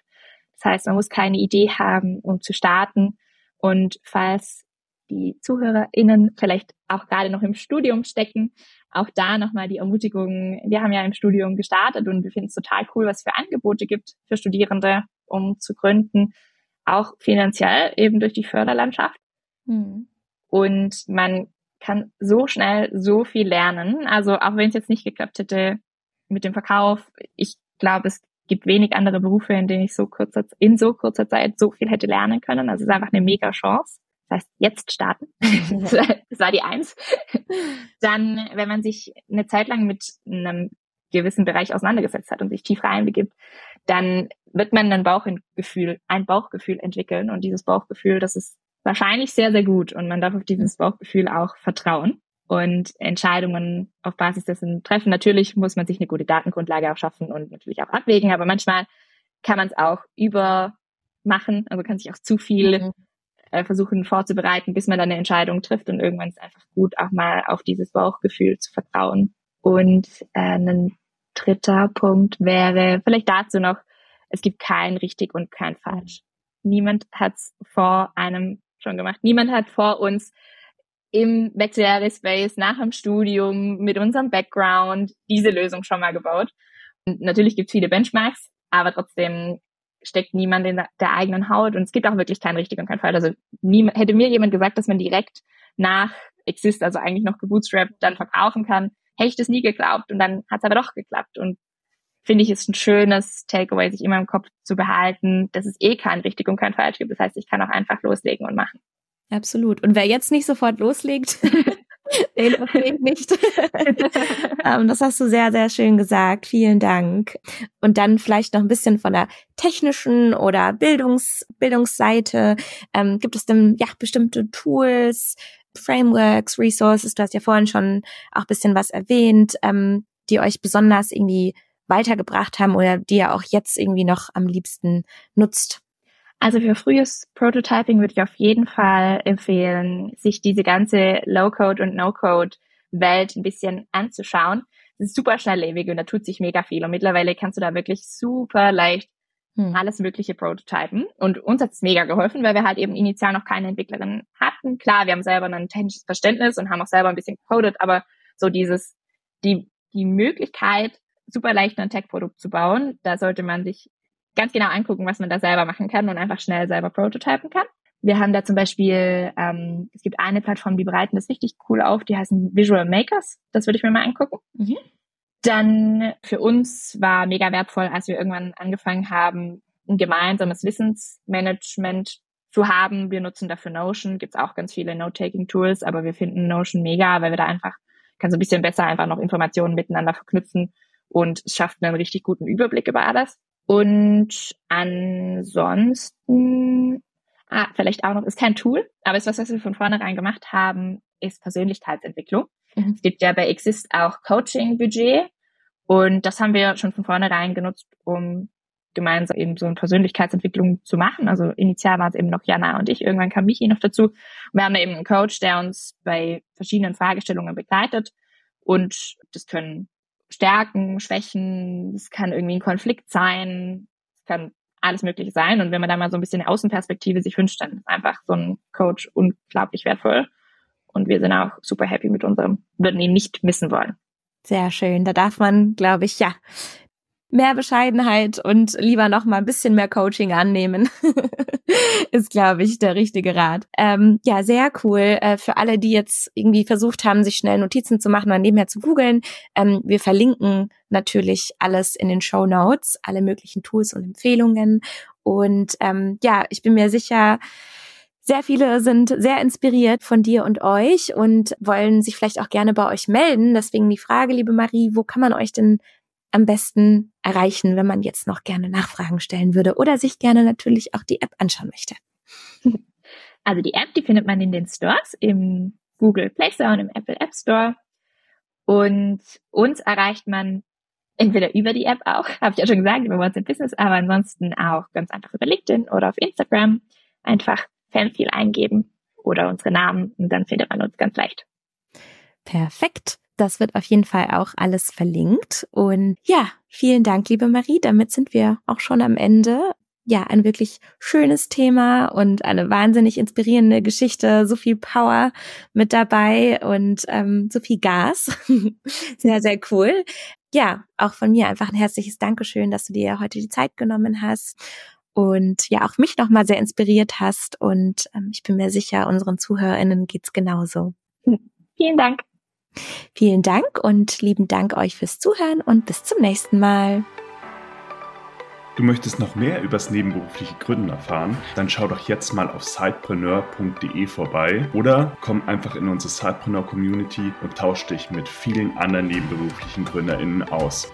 [SPEAKER 3] Das heißt, man muss keine Idee haben, um zu starten. Und falls die ZuhörerInnen vielleicht auch gerade noch im Studium stecken, auch da nochmal die Ermutigung. Wir haben ja im Studium gestartet und wir finden es total cool, was für Angebote gibt für Studierende, um zu gründen. Auch finanziell eben durch die Förderlandschaft. Hm. Und man kann so schnell so viel lernen. Also auch wenn es jetzt nicht geklappt hätte mit dem Verkauf, ich glaube, es gibt wenig andere Berufe, in denen ich so kurzer, in so kurzer Zeit so viel hätte lernen können. Also es ist einfach eine mega Chance. Das heißt, jetzt starten. <laughs> das war die Eins. Dann, wenn man sich eine Zeit lang mit einem gewissen Bereich auseinandergesetzt hat und sich tief reinbegibt, dann wird man ein Bauchgefühl, ein Bauchgefühl entwickeln. Und dieses Bauchgefühl, das ist wahrscheinlich sehr, sehr gut. Und man darf auf dieses Bauchgefühl auch vertrauen und Entscheidungen auf Basis dessen treffen. Natürlich muss man sich eine gute Datengrundlage auch schaffen und natürlich auch abwägen, aber manchmal kann man es auch übermachen, also kann sich auch zu viel mhm. äh, versuchen vorzubereiten, bis man dann eine Entscheidung trifft und irgendwann ist es einfach gut, auch mal auf dieses Bauchgefühl zu vertrauen. Und äh, ein dritter Punkt wäre vielleicht dazu noch, es gibt kein richtig und kein falsch. Niemand hat es vor einem schon gemacht. Niemand hat vor uns im Wechseljahre-Space nach dem Studium mit unserem Background diese Lösung schon mal gebaut. Und natürlich gibt es viele Benchmarks, aber trotzdem steckt niemand in der eigenen Haut und es gibt auch wirklich kein richtig und kein falsch. Also niemand, hätte mir jemand gesagt, dass man direkt nach Exist, also eigentlich noch gebootstrapped, dann verkaufen kann, hätte ich das nie geglaubt und dann hat es aber doch geklappt und finde ich, ist ein schönes Takeaway, sich immer im Kopf zu behalten, dass es eh kein richtig und kein falsch gibt. Das heißt, ich kann auch einfach loslegen und machen.
[SPEAKER 1] Absolut. Und wer jetzt nicht sofort loslegt, <laughs> den verstehe ich nicht. um, <laughs> das hast du sehr, sehr schön gesagt. Vielen Dank. Und dann vielleicht noch ein bisschen von der technischen oder Bildungs Bildungsseite. Ähm, gibt es denn ja bestimmte Tools, Frameworks, Resources? Du hast ja vorhin schon auch bisschen was erwähnt, ähm, die euch besonders irgendwie weitergebracht haben oder die ihr auch jetzt irgendwie noch am liebsten nutzt?
[SPEAKER 3] Also für frühes Prototyping würde ich auf jeden Fall empfehlen, sich diese ganze Low-Code und No-Code-Welt ein bisschen anzuschauen. Es ist super schnelllebig und da tut sich mega viel. Und mittlerweile kannst du da wirklich super leicht hm. alles Mögliche prototypen. Und uns hat es mega geholfen, weil wir halt eben initial noch keine Entwicklerin hatten. Klar, wir haben selber ein technisches Verständnis und haben auch selber ein bisschen gecodet, aber so dieses, die, die Möglichkeit, super leicht ein Tech-Produkt zu bauen. Da sollte man sich ganz genau angucken, was man da selber machen kann und einfach schnell selber prototypen kann. Wir haben da zum Beispiel, ähm, es gibt eine Plattform, die bereiten das richtig cool auf, die heißen Visual Makers. Das würde ich mir mal angucken. Mhm. Dann für uns war mega wertvoll, als wir irgendwann angefangen haben, ein gemeinsames Wissensmanagement zu haben. Wir nutzen dafür Notion, gibt's auch ganz viele Note-Taking-Tools, aber wir finden Notion mega, weil wir da einfach, kann so ein bisschen besser einfach noch Informationen miteinander verknüpfen und es schafft einen richtig guten Überblick über alles. Und ansonsten, ah, vielleicht auch noch, ist kein Tool, aber ist was, was wir von vornherein gemacht haben, ist Persönlichkeitsentwicklung. Mhm. Es gibt ja bei Exist auch Coaching-Budget und das haben wir schon von vornherein genutzt, um gemeinsam eben so eine Persönlichkeitsentwicklung zu machen. Also initial waren es eben noch Jana und ich, irgendwann kam Michi noch dazu. Und wir haben da eben einen Coach, der uns bei verschiedenen Fragestellungen begleitet und das können Stärken, Schwächen, es kann irgendwie ein Konflikt sein, es kann alles Mögliche sein. Und wenn man da mal so ein bisschen Außenperspektive sich wünscht, dann ist einfach so ein Coach unglaublich wertvoll. Und wir sind auch super happy mit unserem, würden ihn nicht missen wollen.
[SPEAKER 1] Sehr schön. Da darf man, glaube ich, ja, mehr Bescheidenheit und lieber noch mal ein bisschen mehr Coaching annehmen, <laughs> ist, glaube ich, der richtige Rat. Ähm, ja, sehr cool. Äh, für alle, die jetzt irgendwie versucht haben, sich schnell Notizen zu machen oder nebenher zu googeln, ähm, wir verlinken natürlich alles in den Show Notes, alle möglichen Tools und Empfehlungen. Und ähm, ja, ich bin mir sicher, sehr viele sind sehr inspiriert von dir und euch und wollen sich vielleicht auch gerne bei euch melden. Deswegen die Frage, liebe Marie, wo kann man euch denn am besten erreichen, wenn man jetzt noch gerne Nachfragen stellen würde oder sich gerne natürlich auch die App anschauen möchte? <laughs>
[SPEAKER 3] Also die App, die findet man in den Stores, im Google Play Store und im Apple App Store. Und uns erreicht man entweder über die App auch, <laughs> habe ich ja schon gesagt, über WhatsApp Business, aber ansonsten auch ganz einfach über LinkedIn oder auf Instagram. Einfach Fanfeel eingeben oder unsere Namen und dann findet man uns ganz leicht.
[SPEAKER 1] Perfekt. Das wird auf jeden Fall auch alles verlinkt. Und ja, vielen Dank, liebe Marie. Damit sind wir auch schon am Ende. Ja, ein wirklich schönes Thema und eine wahnsinnig inspirierende Geschichte. So viel Power mit dabei und ähm, so viel Gas. <laughs> sehr, sehr cool. Ja, auch von mir einfach ein herzliches Dankeschön, dass du dir heute die Zeit genommen hast und ja auch mich nochmal sehr inspiriert hast. Und ähm, ich bin mir sicher, unseren ZuhörerInnen geht's genauso.
[SPEAKER 3] Vielen Dank.
[SPEAKER 1] Vielen Dank und lieben Dank euch fürs Zuhören und bis zum nächsten Mal.
[SPEAKER 2] Du möchtest noch mehr übers nebenberufliche Gründen erfahren? Dann schau doch jetzt mal auf sidepreneur.de vorbei oder komm einfach in unsere Sidepreneur Community und tausch dich mit vielen anderen nebenberuflichen GründerInnen aus.